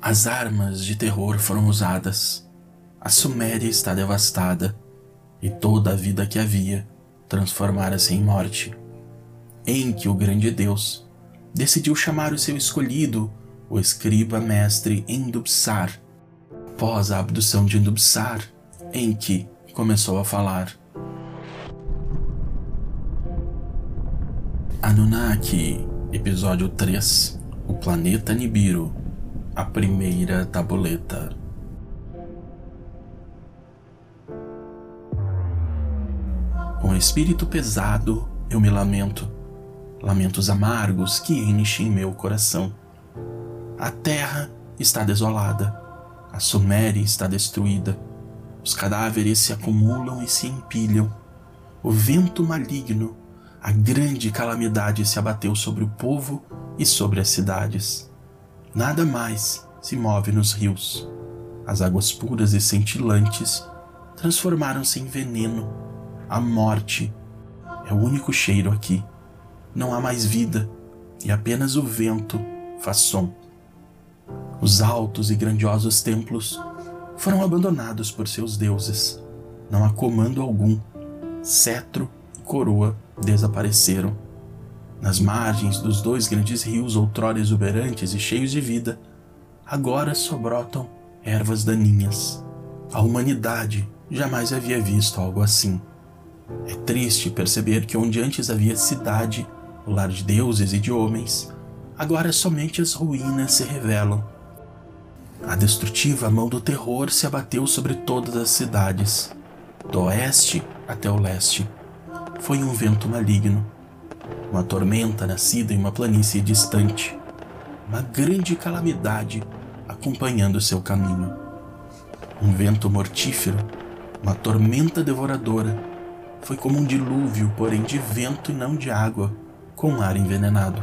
As armas de terror foram usadas. A Suméria está devastada e toda a vida que havia transformara-se em morte. Em que o grande Deus decidiu chamar o seu escolhido, o escriba mestre Endubsar. Após a abdução de Endubsar, Enki começou a falar. Anunnaki, episódio 3 O planeta Nibiru A primeira tabuleta. Com espírito pesado, eu me lamento, lamentos amargos que enchem meu coração. A terra está desolada, a Suméria está destruída, os cadáveres se acumulam e se empilham, o vento maligno a grande calamidade se abateu sobre o povo e sobre as cidades. Nada mais se move nos rios. As águas puras e cintilantes transformaram-se em veneno. A morte é o único cheiro aqui. Não há mais vida e apenas o vento faz som. Os altos e grandiosos templos foram abandonados por seus deuses. Não há comando algum, cetro e coroa desapareceram. Nas margens dos dois grandes rios, outrora exuberantes e cheios de vida, agora só brotam ervas daninhas. A humanidade jamais havia visto algo assim. É triste perceber que onde antes havia cidade, o lar de deuses e de homens, agora somente as ruínas se revelam. A destrutiva mão do terror se abateu sobre todas as cidades, do oeste até o leste foi um vento maligno, uma tormenta nascida em uma planície distante, uma grande calamidade acompanhando seu caminho. Um vento mortífero, uma tormenta devoradora, foi como um dilúvio, porém de vento e não de água, com ar envenenado.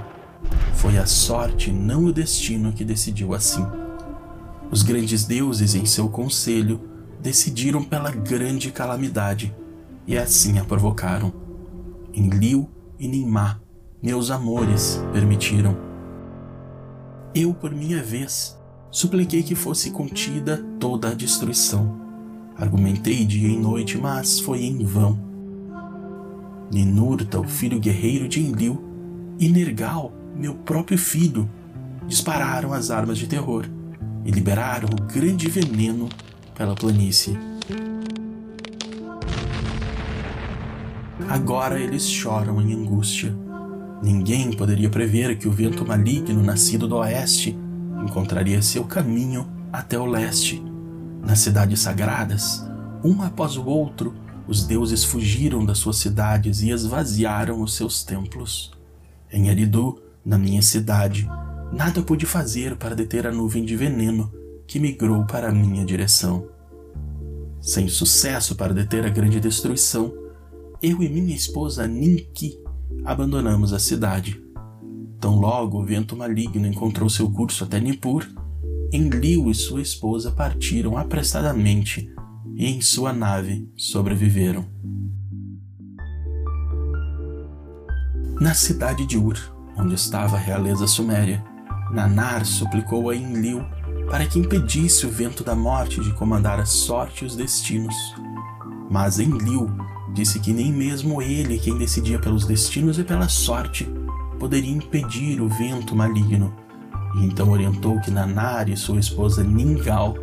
Foi a sorte, não o destino, que decidiu assim. Os grandes deuses, em seu conselho, decidiram pela grande calamidade e assim a provocaram. Enlil e Nimá, meus amores, permitiram. Eu, por minha vez, supliquei que fosse contida toda a destruição. Argumentei dia e noite, mas foi em vão. Ninurta, o filho guerreiro de Enlil, e Nergal, meu próprio filho, dispararam as armas de terror e liberaram o grande veneno pela planície. Agora eles choram em angústia. Ninguém poderia prever que o vento maligno nascido do oeste encontraria seu caminho até o leste. Nas cidades sagradas, um após o outro, os deuses fugiram das suas cidades e esvaziaram os seus templos. Em Eridu, na minha cidade, nada pude fazer para deter a nuvem de veneno que migrou para a minha direção. Sem sucesso para deter a grande destruição, eu e minha esposa Ninki abandonamos a cidade. Tão logo o vento maligno encontrou seu curso até Nippur, Enlil e sua esposa partiram apressadamente e em sua nave sobreviveram. Na cidade de Ur, onde estava a realeza suméria, Nanar suplicou a Enlil para que impedisse o vento da morte de comandar a sorte e os destinos. Mas Enlil disse que nem mesmo ele, quem decidia pelos destinos e pela sorte, poderia impedir o vento maligno, e então orientou que Nanar e sua esposa Ningal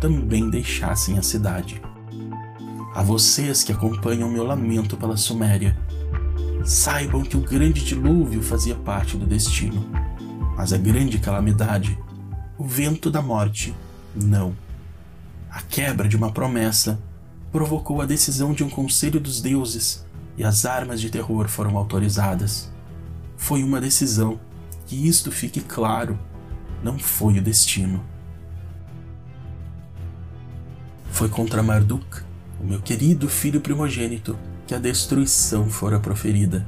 também deixassem a cidade. A vocês que acompanham meu lamento pela Suméria, saibam que o grande dilúvio fazia parte do destino, mas a grande calamidade, o vento da morte, não. A quebra de uma promessa provocou a decisão de um conselho dos deuses e as armas de terror foram autorizadas. Foi uma decisão, que isto fique claro, não foi o destino. Foi contra Marduk, o meu querido filho primogênito, que a destruição fora proferida.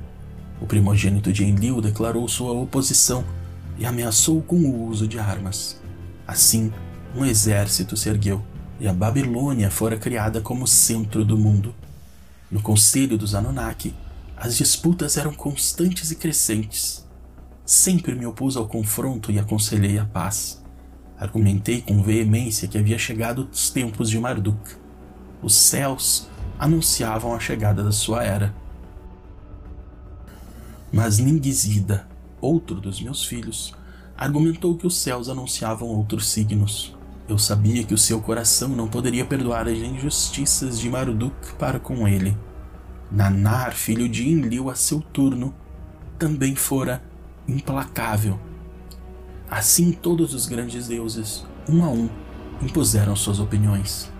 O primogênito de Enlil declarou sua oposição e ameaçou com o uso de armas. Assim, um exército se ergueu e a Babilônia fora criada como centro do mundo. No conselho dos Anunnaki, as disputas eram constantes e crescentes. sempre me opus ao confronto e aconselhei a paz. Argumentei com veemência que havia chegado os tempos de Marduk. Os céus anunciavam a chegada da sua era. Mas Ningizida, outro dos meus filhos, argumentou que os céus anunciavam outros signos. Eu sabia que o seu coração não poderia perdoar as injustiças de Marduk para com ele. Nanar, filho de Enlil, a seu turno, também fora implacável. Assim todos os grandes deuses, um a um, impuseram suas opiniões.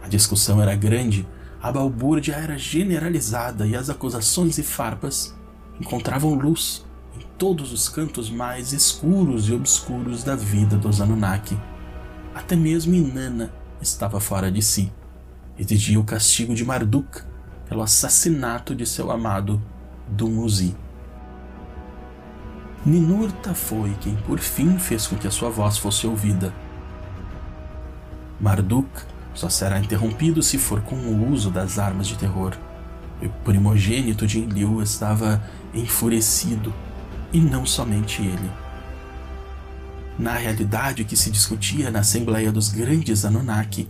A discussão era grande, a balbúrdia era generalizada e as acusações e farpas encontravam luz em todos os cantos mais escuros e obscuros da vida dos Anunnaki. Até mesmo Inanna estava fora de si. Exigia o castigo de Marduk pelo assassinato de seu amado Dumuzi. Ninurta foi quem por fim fez com que a sua voz fosse ouvida. Marduk só será interrompido se for com o uso das armas de terror. O primogênito de Enlil estava enfurecido, e não somente ele. Na realidade, o que se discutia na Assembleia dos Grandes Anunnaki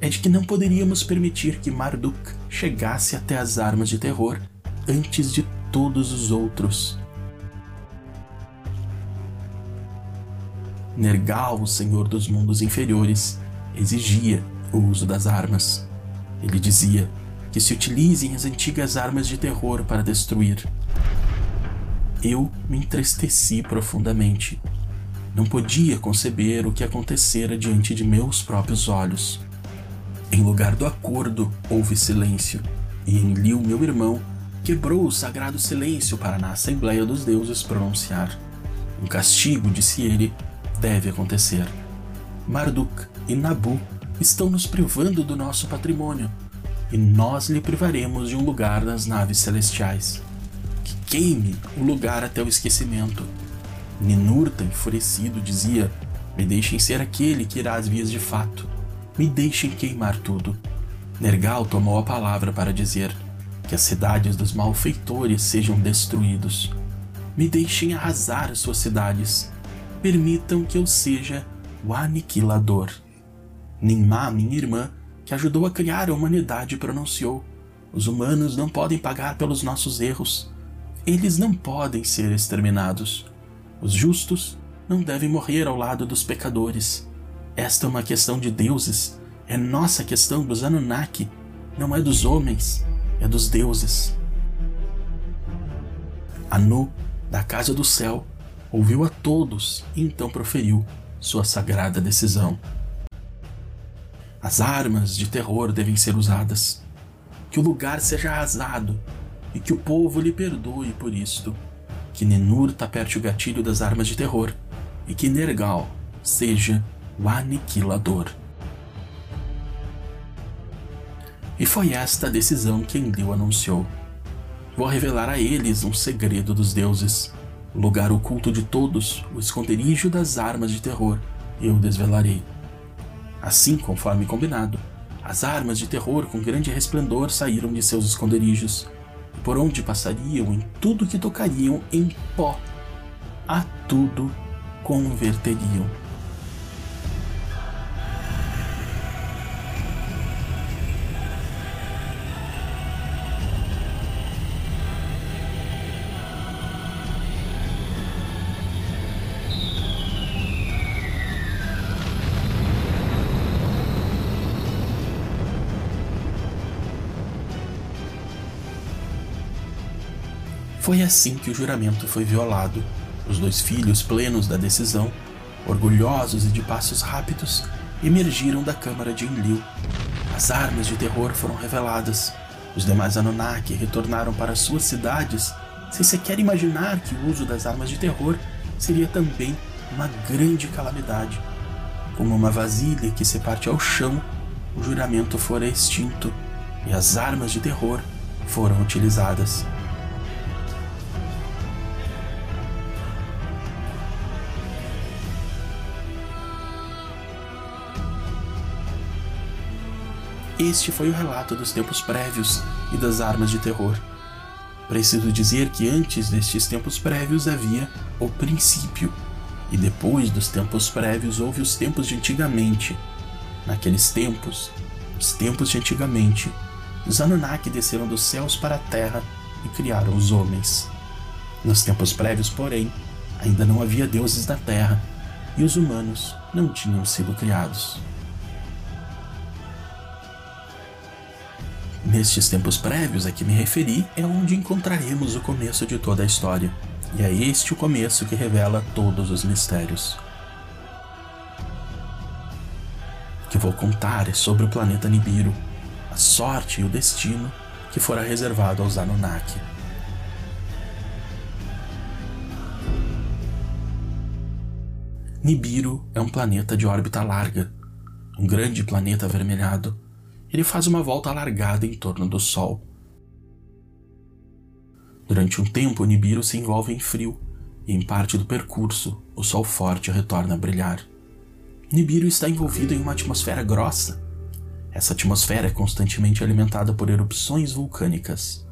é de que não poderíamos permitir que Marduk chegasse até as armas de terror antes de todos os outros. Nergal, o senhor dos mundos inferiores, exigia o uso das armas. Ele dizia que se utilizem as antigas armas de terror para destruir. Eu me entristeci profundamente. Não podia conceber o que acontecera diante de meus próprios olhos. Em lugar do acordo, houve silêncio, e Enlil, meu irmão, quebrou o sagrado silêncio para na Assembleia dos Deuses pronunciar. Um castigo, disse ele, deve acontecer. Marduk e Nabu estão nos privando do nosso patrimônio, e nós lhe privaremos de um lugar nas naves celestiais. Que queime o lugar até o esquecimento. Ninurta, enfurecido, dizia: Me deixem ser aquele que irá às vias de fato. Me deixem queimar tudo. Nergal tomou a palavra para dizer: Que as cidades dos malfeitores sejam destruídos. Me deixem arrasar as suas cidades permitam que eu seja o aniquilador. Ninmá, minha irmã, que ajudou a criar a humanidade, pronunciou: Os humanos não podem pagar pelos nossos erros. Eles não podem ser exterminados. Os justos não devem morrer ao lado dos pecadores. Esta é uma questão de deuses. É nossa questão dos Anunnaki. Não é dos homens, é dos deuses. Anu, da casa do céu, ouviu a todos e então proferiu sua sagrada decisão. As armas de terror devem ser usadas, que o lugar seja arrasado e que o povo lhe perdoe por isto, que Nenur taperte o gatilho das armas de terror e que Nergal seja o aniquilador. E foi esta a decisão que Enlil anunciou. Vou revelar a eles um segredo dos deuses o lugar oculto de todos, o esconderijo das armas de terror, eu desvelarei. Assim, conforme combinado, as armas de terror com grande resplendor saíram de seus esconderijos, por onde passariam, em tudo que tocariam em pó, a tudo converteriam. Foi assim que o juramento foi violado. Os dois filhos, plenos da decisão, orgulhosos e de passos rápidos, emergiram da câmara de Enlil. As armas de terror foram reveladas. Os demais Anunnaki retornaram para suas cidades sem sequer imaginar que o uso das armas de terror seria também uma grande calamidade. Como uma vasilha que se parte ao chão, o juramento fora extinto e as armas de terror foram utilizadas. Este foi o relato dos tempos prévios e das armas de terror. Preciso dizer que antes destes tempos prévios havia o princípio, e depois dos tempos prévios houve os tempos de antigamente. Naqueles tempos, os tempos de antigamente, os Anunnaki desceram dos céus para a terra e criaram os homens. Nos tempos prévios, porém, ainda não havia deuses na terra e os humanos não tinham sido criados. Nestes tempos prévios a que me referi é onde encontraremos o começo de toda a história, e é este o começo que revela todos os mistérios. O que vou contar é sobre o planeta Nibiru, a sorte e o destino que fora reservado aos Anunnaki. Nibiru é um planeta de órbita larga, um grande planeta avermelhado. Ele faz uma volta alargada em torno do Sol. Durante um tempo, Nibiru se envolve em frio, e em parte do percurso, o Sol forte retorna a brilhar. Nibiru está envolvido em uma atmosfera grossa. Essa atmosfera é constantemente alimentada por erupções vulcânicas.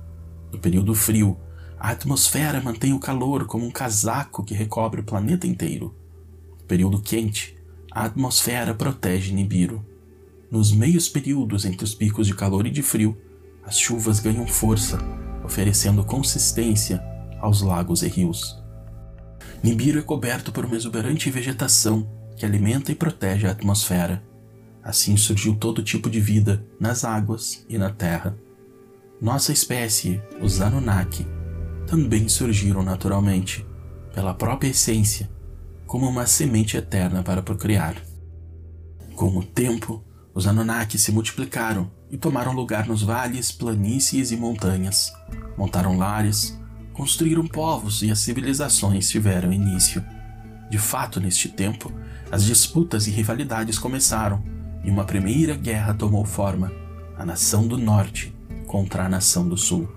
No período frio, a atmosfera mantém o calor como um casaco que recobre o planeta inteiro período quente, a atmosfera protege Nibiru. Nos meios períodos entre os picos de calor e de frio, as chuvas ganham força, oferecendo consistência aos lagos e rios. Nibiru é coberto por uma exuberante vegetação que alimenta e protege a atmosfera. Assim surgiu todo tipo de vida nas águas e na terra. Nossa espécie, os Anunnaki, também surgiram naturalmente, pela própria essência como uma semente eterna para procriar. Com o tempo, os Anunnaki se multiplicaram e tomaram lugar nos vales, planícies e montanhas. Montaram lares, construíram povos e as civilizações tiveram início. De fato, neste tempo, as disputas e rivalidades começaram e uma primeira guerra tomou forma: a nação do norte contra a nação do sul.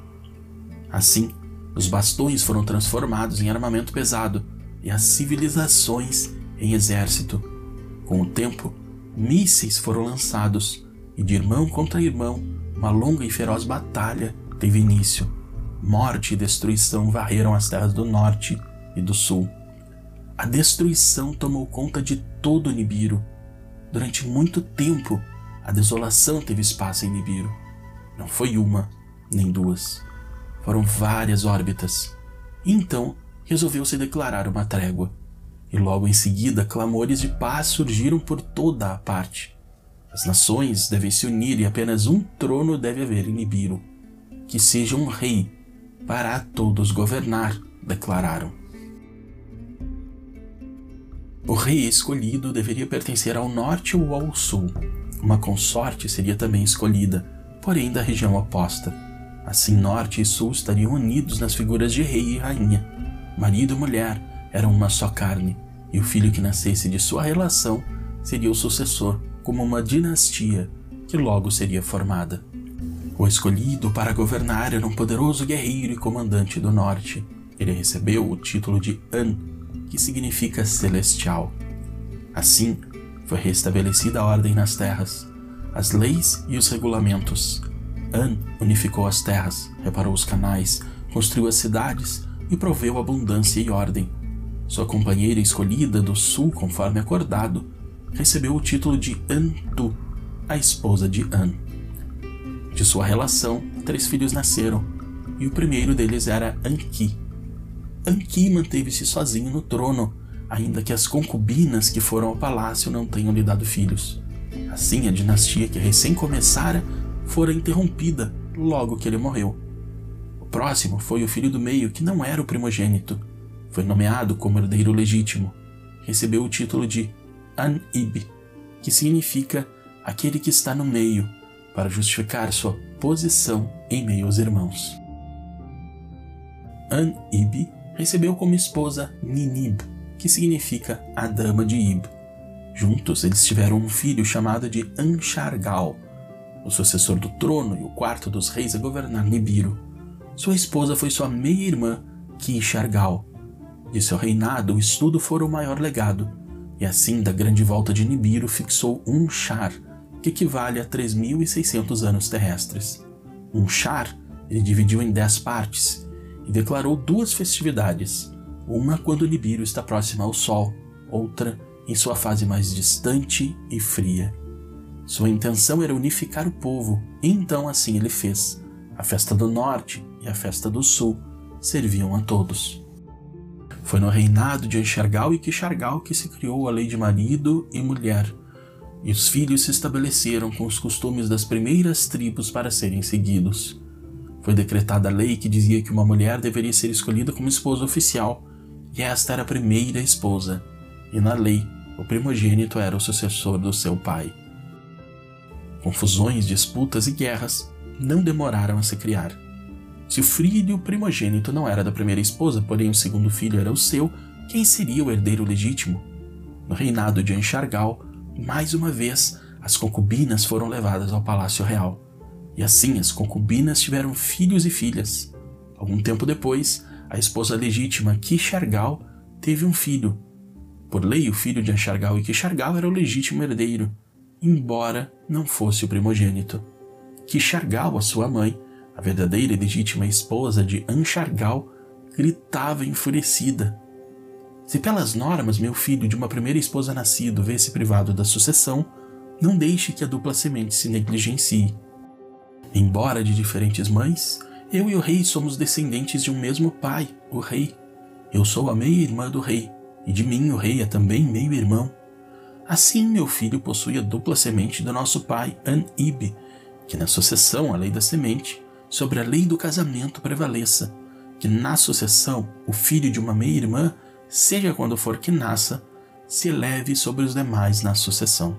Assim, os bastões foram transformados em armamento pesado e as civilizações em exército. Com o tempo, mísseis foram lançados e de irmão contra irmão, uma longa e feroz batalha teve início. Morte e destruição varreram as terras do norte e do sul. A destruição tomou conta de todo Nibiru. Durante muito tempo, a desolação teve espaço em Nibiru. Não foi uma, nem duas. Foram várias órbitas. Então, resolveu se declarar uma trégua. E logo em seguida, clamores de paz surgiram por toda a parte. As nações devem se unir e apenas um trono deve haver em Nibiru. Que seja um rei para a todos governar, declararam. O rei escolhido deveria pertencer ao norte ou ao sul. Uma consorte seria também escolhida, porém da região oposta. Assim, norte e sul estariam unidos nas figuras de rei e rainha marido e mulher eram uma só carne, e o filho que nascesse de sua relação seria o sucessor, como uma dinastia que logo seria formada. O escolhido para governar era um poderoso guerreiro e comandante do norte. Ele recebeu o título de An, que significa celestial. Assim, foi restabelecida a ordem nas terras, as leis e os regulamentos. An unificou as terras, reparou os canais, construiu as cidades, e proveu abundância e ordem. Sua companheira escolhida do sul, conforme acordado, recebeu o título de Antu, a esposa de An. De sua relação, três filhos nasceram, e o primeiro deles era Anki. Anki manteve-se sozinho no trono, ainda que as concubinas que foram ao palácio não tenham lhe dado filhos. Assim, a dinastia que recém começara fora interrompida logo que ele morreu próximo foi o filho do meio, que não era o primogênito. Foi nomeado como herdeiro legítimo. Recebeu o título de An-Ib, que significa aquele que está no meio, para justificar sua posição em meio aos irmãos. An-Ib recebeu como esposa Ninib, que significa a dama de Ib. Juntos eles tiveram um filho chamado de Anshargal, o sucessor do trono e o quarto dos reis a governar Nibiru. Sua esposa foi sua meia-irmã, Kishargal. De seu reinado, o estudo fora o maior legado, e assim da grande volta de Nibiru fixou um char, que equivale a 3.600 anos terrestres. Um char ele dividiu em dez partes, e declarou duas festividades, uma quando Nibiru está próxima ao Sol, outra em sua fase mais distante e fria. Sua intenção era unificar o povo, e então assim ele fez. A festa do Norte e a festa do Sul serviam a todos. Foi no reinado de Enxergal e Quixargal que se criou a lei de marido e mulher, e os filhos se estabeleceram com os costumes das primeiras tribos para serem seguidos. Foi decretada a lei que dizia que uma mulher deveria ser escolhida como esposa oficial, e esta era a primeira esposa, e na lei o primogênito era o sucessor do seu pai. Confusões, disputas e guerras não demoraram a se criar. Se o filho primogênito não era da primeira esposa, porém o segundo filho era o seu, quem seria o herdeiro legítimo? No reinado de Anchargal, mais uma vez, as concubinas foram levadas ao palácio real. E assim as concubinas tiveram filhos e filhas. Algum tempo depois, a esposa legítima Kishargal teve um filho. Por lei, o filho de Anchargal e Kishargal era o legítimo herdeiro, embora não fosse o primogênito. Kishargal, a sua mãe, a verdadeira e legítima esposa de Anchargal, gritava enfurecida se pelas normas meu filho de uma primeira esposa nascido vê-se privado da sucessão, não deixe que a dupla semente se negligencie. Embora de diferentes mães, eu e o rei somos descendentes de um mesmo pai, o rei. Eu sou a meia-irmã do rei, e de mim o rei é também meio-irmão. Assim, meu filho possui a dupla semente do nosso pai, An-Ib, que na sucessão a lei da semente, sobre a lei do casamento prevaleça, que na sucessão o filho de uma meia-irmã seja quando for que nasça, se eleve sobre os demais na sucessão.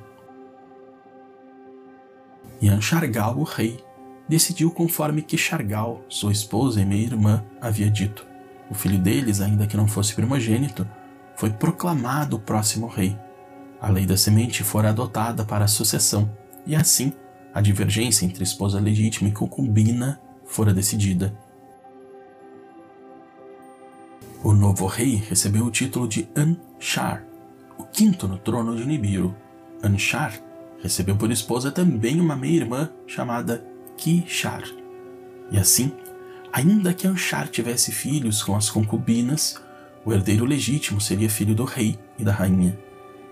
Anchargal, o rei, decidiu conforme que Chargal, sua esposa e minha irmã, havia dito. O filho deles, ainda que não fosse primogênito, foi proclamado o próximo rei. A lei da semente fora adotada para a sucessão, e assim a divergência entre esposa legítima e concubina fora decidida. O novo rei recebeu o título de Anshar, o quinto no trono de Nibiru. Anshar recebeu por esposa também uma meia-irmã chamada Kishar. E assim, ainda que Anshar tivesse filhos com as concubinas, o herdeiro legítimo seria filho do rei e da rainha.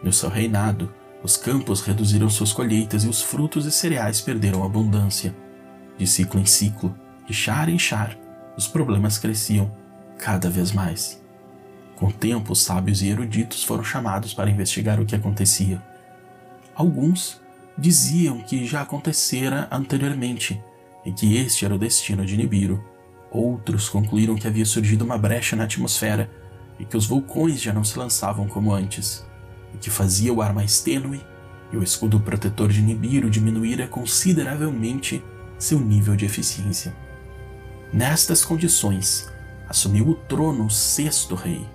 No seu reinado, os campos reduziram suas colheitas e os frutos e cereais perderam abundância. De ciclo em ciclo, de char em char, os problemas cresciam cada vez mais. Com o tempo, os sábios e eruditos foram chamados para investigar o que acontecia. Alguns diziam que já acontecera anteriormente e que este era o destino de Nibiru. Outros concluíram que havia surgido uma brecha na atmosfera e que os vulcões já não se lançavam como antes, o que fazia o ar mais tênue e o escudo protetor de Nibiru diminuíra consideravelmente seu nível de eficiência. Nestas condições, assumiu o trono o sexto rei.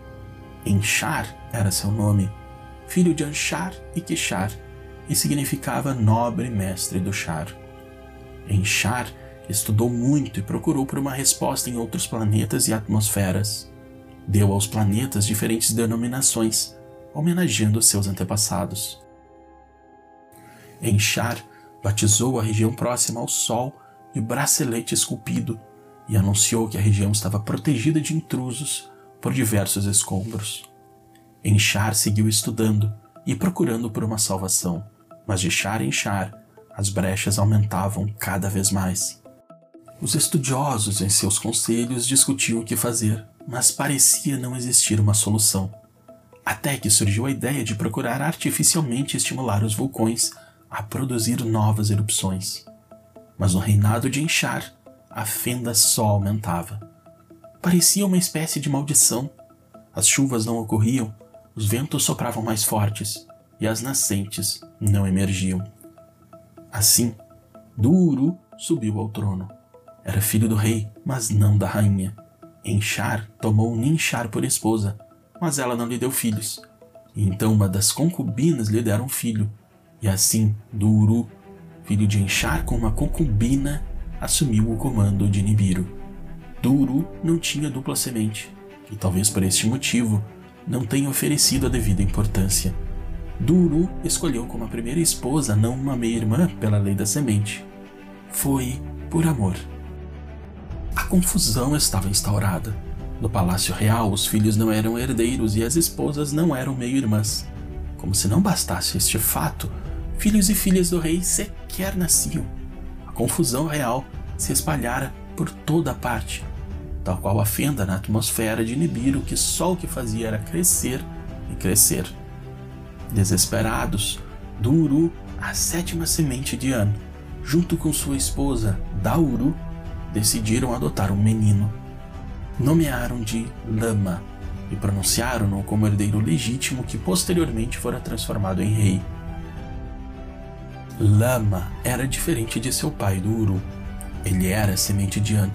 Enchar era seu nome, filho de Anshar e Kishar, e significava nobre mestre do char. Enchar estudou muito e procurou por uma resposta em outros planetas e atmosferas. Deu aos planetas diferentes denominações, homenageando seus antepassados. Enchar batizou a região próxima ao Sol de bracelete esculpido e anunciou que a região estava protegida de intrusos por diversos escombros. Enchar seguiu estudando e procurando por uma salvação, mas de char em char, as brechas aumentavam cada vez mais. Os estudiosos, em seus conselhos, discutiam o que fazer, mas parecia não existir uma solução. Até que surgiu a ideia de procurar artificialmente estimular os vulcões a produzir novas erupções. Mas no reinado de Enchar, a fenda só aumentava. Parecia uma espécie de maldição. As chuvas não ocorriam, os ventos sopravam mais fortes e as nascentes não emergiam. Assim, Duro subiu ao trono. Era filho do rei, mas não da rainha. Enchar tomou Ninchar por esposa, mas ela não lhe deu filhos. Então uma das concubinas lhe deram um filho, e assim Duro, filho de Enchar com uma concubina, assumiu o comando de Nibiru. Duru não tinha dupla semente, e talvez por este motivo não tenha oferecido a devida importância. Duru escolheu como a primeira esposa não uma meia-irmã pela lei da semente. Foi por amor. A confusão estava instaurada. No palácio real, os filhos não eram herdeiros e as esposas não eram meio-irmãs. Como se não bastasse este fato, filhos e filhas do rei sequer nasciam. A confusão real se espalhara por toda a parte, tal qual a fenda na atmosfera de Nibiru que só o que fazia era crescer e crescer. Desesperados, Duru, a sétima semente de An, junto com sua esposa, Dauru, decidiram adotar um menino. Nomearam de Lama e pronunciaram-no como herdeiro legítimo que posteriormente fora transformado em rei. Lama era diferente de seu pai do Uru. Ele era semente de An,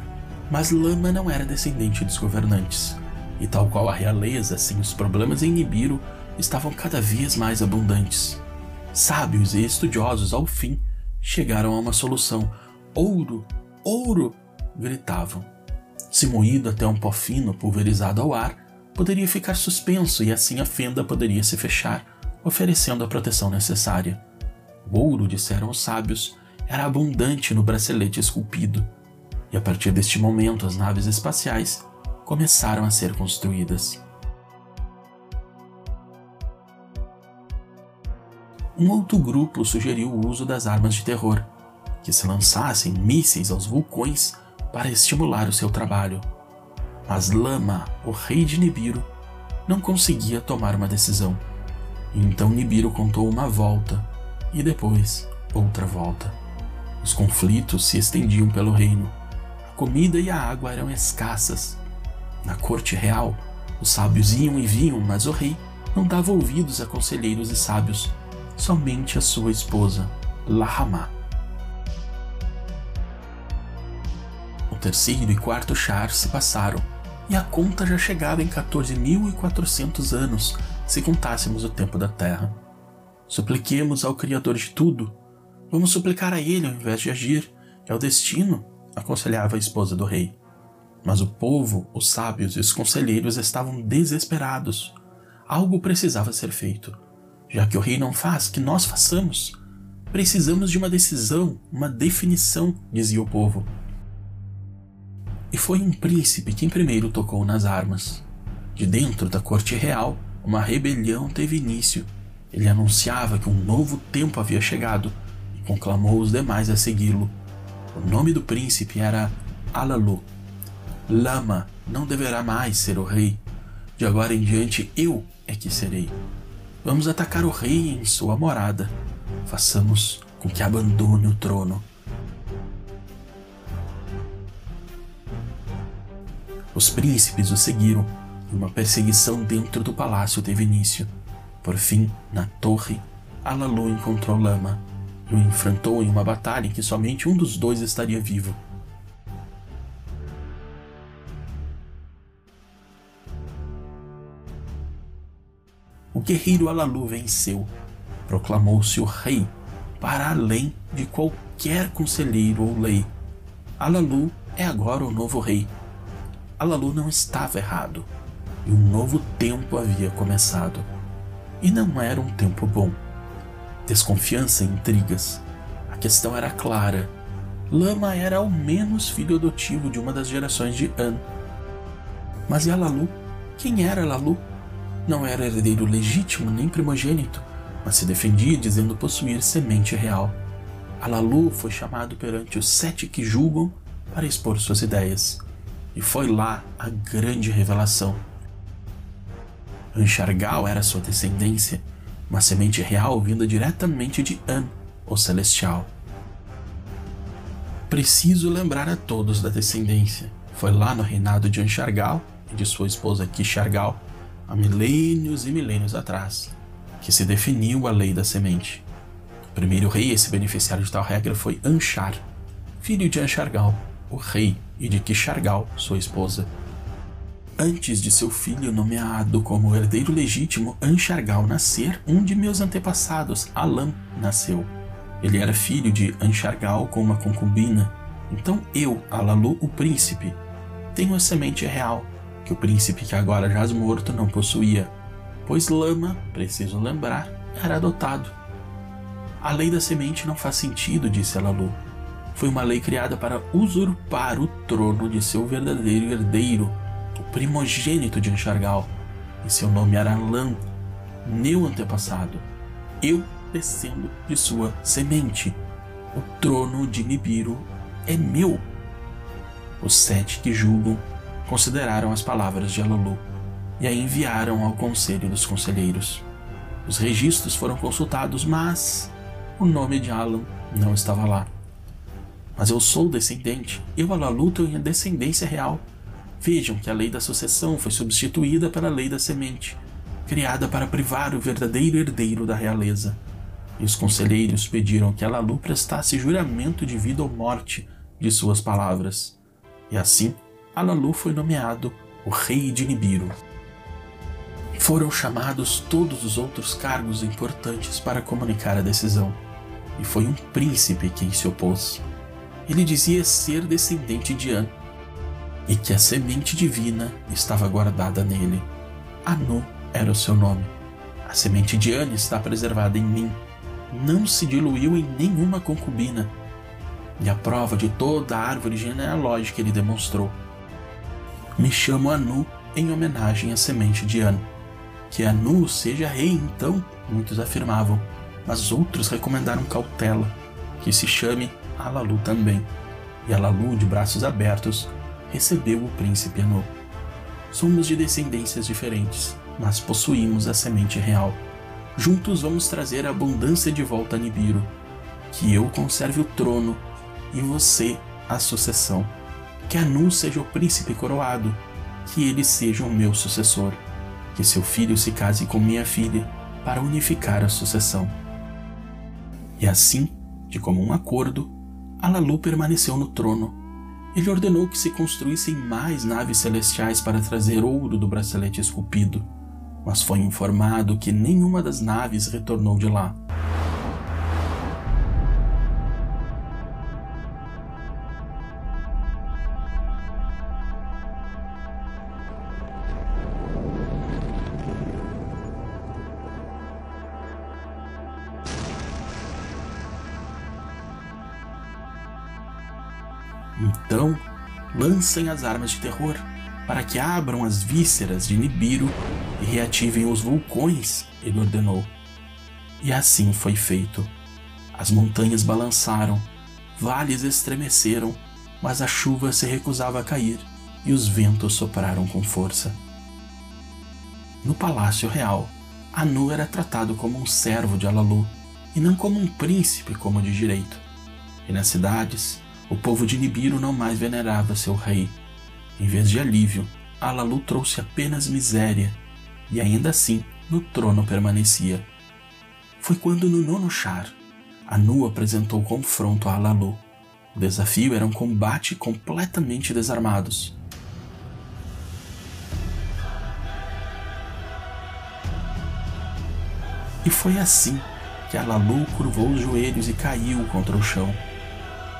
mas Lama não era descendente dos governantes. E tal qual a realeza, assim os problemas em Nibiru estavam cada vez mais abundantes. Sábios e estudiosos, ao fim, chegaram a uma solução. Ouro, ouro! gritavam. Se moído até um pó fino pulverizado ao ar, poderia ficar suspenso e assim a fenda poderia se fechar, oferecendo a proteção necessária. O ouro, disseram os sábios, era abundante no bracelete esculpido, e a partir deste momento as naves espaciais começaram a ser construídas. Um outro grupo sugeriu o uso das armas de terror, que se lançassem mísseis aos vulcões para estimular o seu trabalho. Mas Lama, o rei de Nibiru, não conseguia tomar uma decisão. Então Nibiru contou uma volta e depois outra volta. Os conflitos se estendiam pelo reino. A comida e a água eram escassas. Na corte real, os sábios iam e vinham, mas o rei não dava ouvidos a conselheiros e sábios, somente a sua esposa, Lahama. Terceiro e quarto char se passaram, e a conta já chegava em 14.400 anos, se contássemos o tempo da Terra. Supliquemos ao Criador de tudo. Vamos suplicar a Ele ao invés de agir. É o destino, aconselhava a esposa do rei. Mas o povo, os sábios e os conselheiros estavam desesperados. Algo precisava ser feito. Já que o rei não faz, que nós façamos. Precisamos de uma decisão, uma definição, dizia o povo. E foi um príncipe quem primeiro tocou nas armas. De dentro da corte real, uma rebelião teve início ele anunciava que um novo tempo havia chegado e conclamou os demais a segui-lo. O nome do príncipe era Alalu. Lama não deverá mais ser o rei. De agora em diante eu é que serei. Vamos atacar o rei em sua morada. Façamos com que abandone o trono. Os príncipes o seguiram e uma perseguição dentro do palácio teve início. Por fim, na torre, Alalu encontrou Lama e o enfrentou em uma batalha em que somente um dos dois estaria vivo. O guerreiro Alalu venceu, proclamou-se o rei para além de qualquer conselheiro ou lei. Alalu é agora o novo rei. Alalu não estava errado, e um novo tempo havia começado. E não era um tempo bom. Desconfiança e intrigas. A questão era clara. Lama era ao menos filho adotivo de uma das gerações de An. Mas e a Lalu? Quem era Lalu? Não era herdeiro legítimo nem primogênito, mas se defendia dizendo possuir semente real. Alalu foi chamado perante os sete que julgam para expor suas ideias. E foi lá a grande revelação. Anchargal era sua descendência, uma semente real vinda diretamente de An, o Celestial. Preciso lembrar a todos da descendência. Foi lá no reinado de Anchargal e de sua esposa Kishargal, há milênios e milênios atrás, que se definiu a lei da semente. O primeiro rei a se beneficiar de tal regra foi Anchar, filho de Anchargal, o rei, e de Kishargal, sua esposa. Antes de seu filho nomeado como herdeiro legítimo Anchargal nascer, um de meus antepassados, Alam, nasceu. Ele era filho de Anchargal com uma concubina. Então eu, Alalu, o príncipe, tenho a semente real, que o príncipe que agora jaz morto não possuía, pois Lama, preciso lembrar, era adotado. A lei da semente não faz sentido, disse Alalu. Foi uma lei criada para usurpar o trono de seu verdadeiro herdeiro, o primogênito de Enchargal, e seu nome era Alan, meu antepassado, eu descendo de sua semente. O trono de Nibiru é meu. Os sete que julgam consideraram as palavras de Alalu e a enviaram ao conselho dos conselheiros. Os registros foram consultados, mas o nome de Alan não estava lá. Mas eu sou descendente, eu Alalu tenho descendência real. Vejam que a lei da sucessão foi substituída pela lei da semente, criada para privar o verdadeiro herdeiro da realeza. E os conselheiros pediram que Alalu prestasse juramento de vida ou morte de suas palavras. E assim, Alalu foi nomeado o rei de Nibiru. Foram chamados todos os outros cargos importantes para comunicar a decisão, e foi um príncipe quem se opôs. Ele dizia ser descendente de An, e que a semente divina estava guardada nele. Anu era o seu nome. A semente de An está preservada em mim. Não se diluiu em nenhuma concubina. E a prova de toda a árvore genealógica ele demonstrou. Me chamo Anu em homenagem à semente de An. Que Anu seja rei, então, muitos afirmavam, mas outros recomendaram cautela, que se chame Alalu também. E Alalu, de braços abertos, recebeu o príncipe Anu. Somos de descendências diferentes, mas possuímos a semente real. Juntos vamos trazer a abundância de volta a Nibiru. Que eu conserve o trono e você a sucessão. Que Anu seja o príncipe coroado, que ele seja o meu sucessor que seu filho se case com minha filha para unificar a sucessão. E assim, de comum acordo, Alalu permaneceu no trono. Ele ordenou que se construíssem mais naves celestiais para trazer ouro do bracelete esculpido, mas foi informado que nenhuma das naves retornou de lá. Lancem as armas de terror para que abram as vísceras de Nibiru e reativem os vulcões, ele ordenou. E assim foi feito. As montanhas balançaram, vales estremeceram, mas a chuva se recusava a cair e os ventos sopraram com força. No palácio real, Anu era tratado como um servo de Alalu e não como um príncipe como de direito. E nas cidades, o povo de Nibiru não mais venerava seu rei. Em vez de alívio, Alalu trouxe apenas miséria, e ainda assim no trono permanecia. Foi quando no nono char, Anu apresentou confronto a Alalu. O desafio era um combate completamente desarmados. E foi assim que Alalu curvou os joelhos e caiu contra o chão.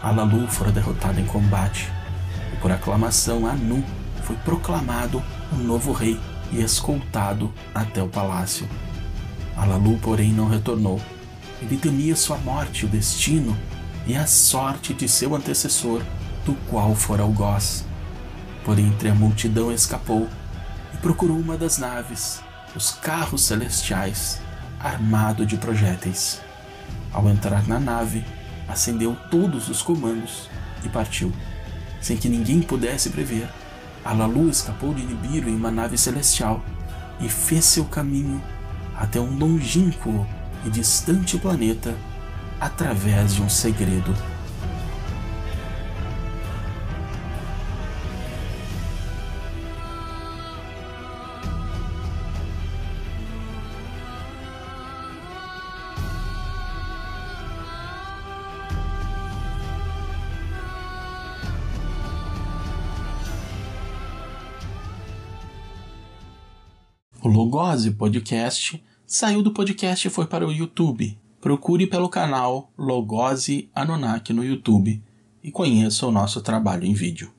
Alalu fora derrotado em combate, e por aclamação Anu foi proclamado o novo rei e escoltado até o palácio. Alalu, porém, não retornou. Ele temia sua morte, o destino e a sorte de seu antecessor, do qual fora algoz. Porém, entre a multidão escapou e procurou uma das naves, os carros celestiais, armado de projéteis. Ao entrar na nave, acendeu todos os comandos e partiu, sem que ninguém pudesse prever. Alalu escapou de Nibiru em uma nave celestial e fez seu caminho até um longínquo e distante planeta através de um segredo. Logose Podcast saiu do podcast e foi para o YouTube. Procure pelo canal Logose Anunnaki no YouTube e conheça o nosso trabalho em vídeo.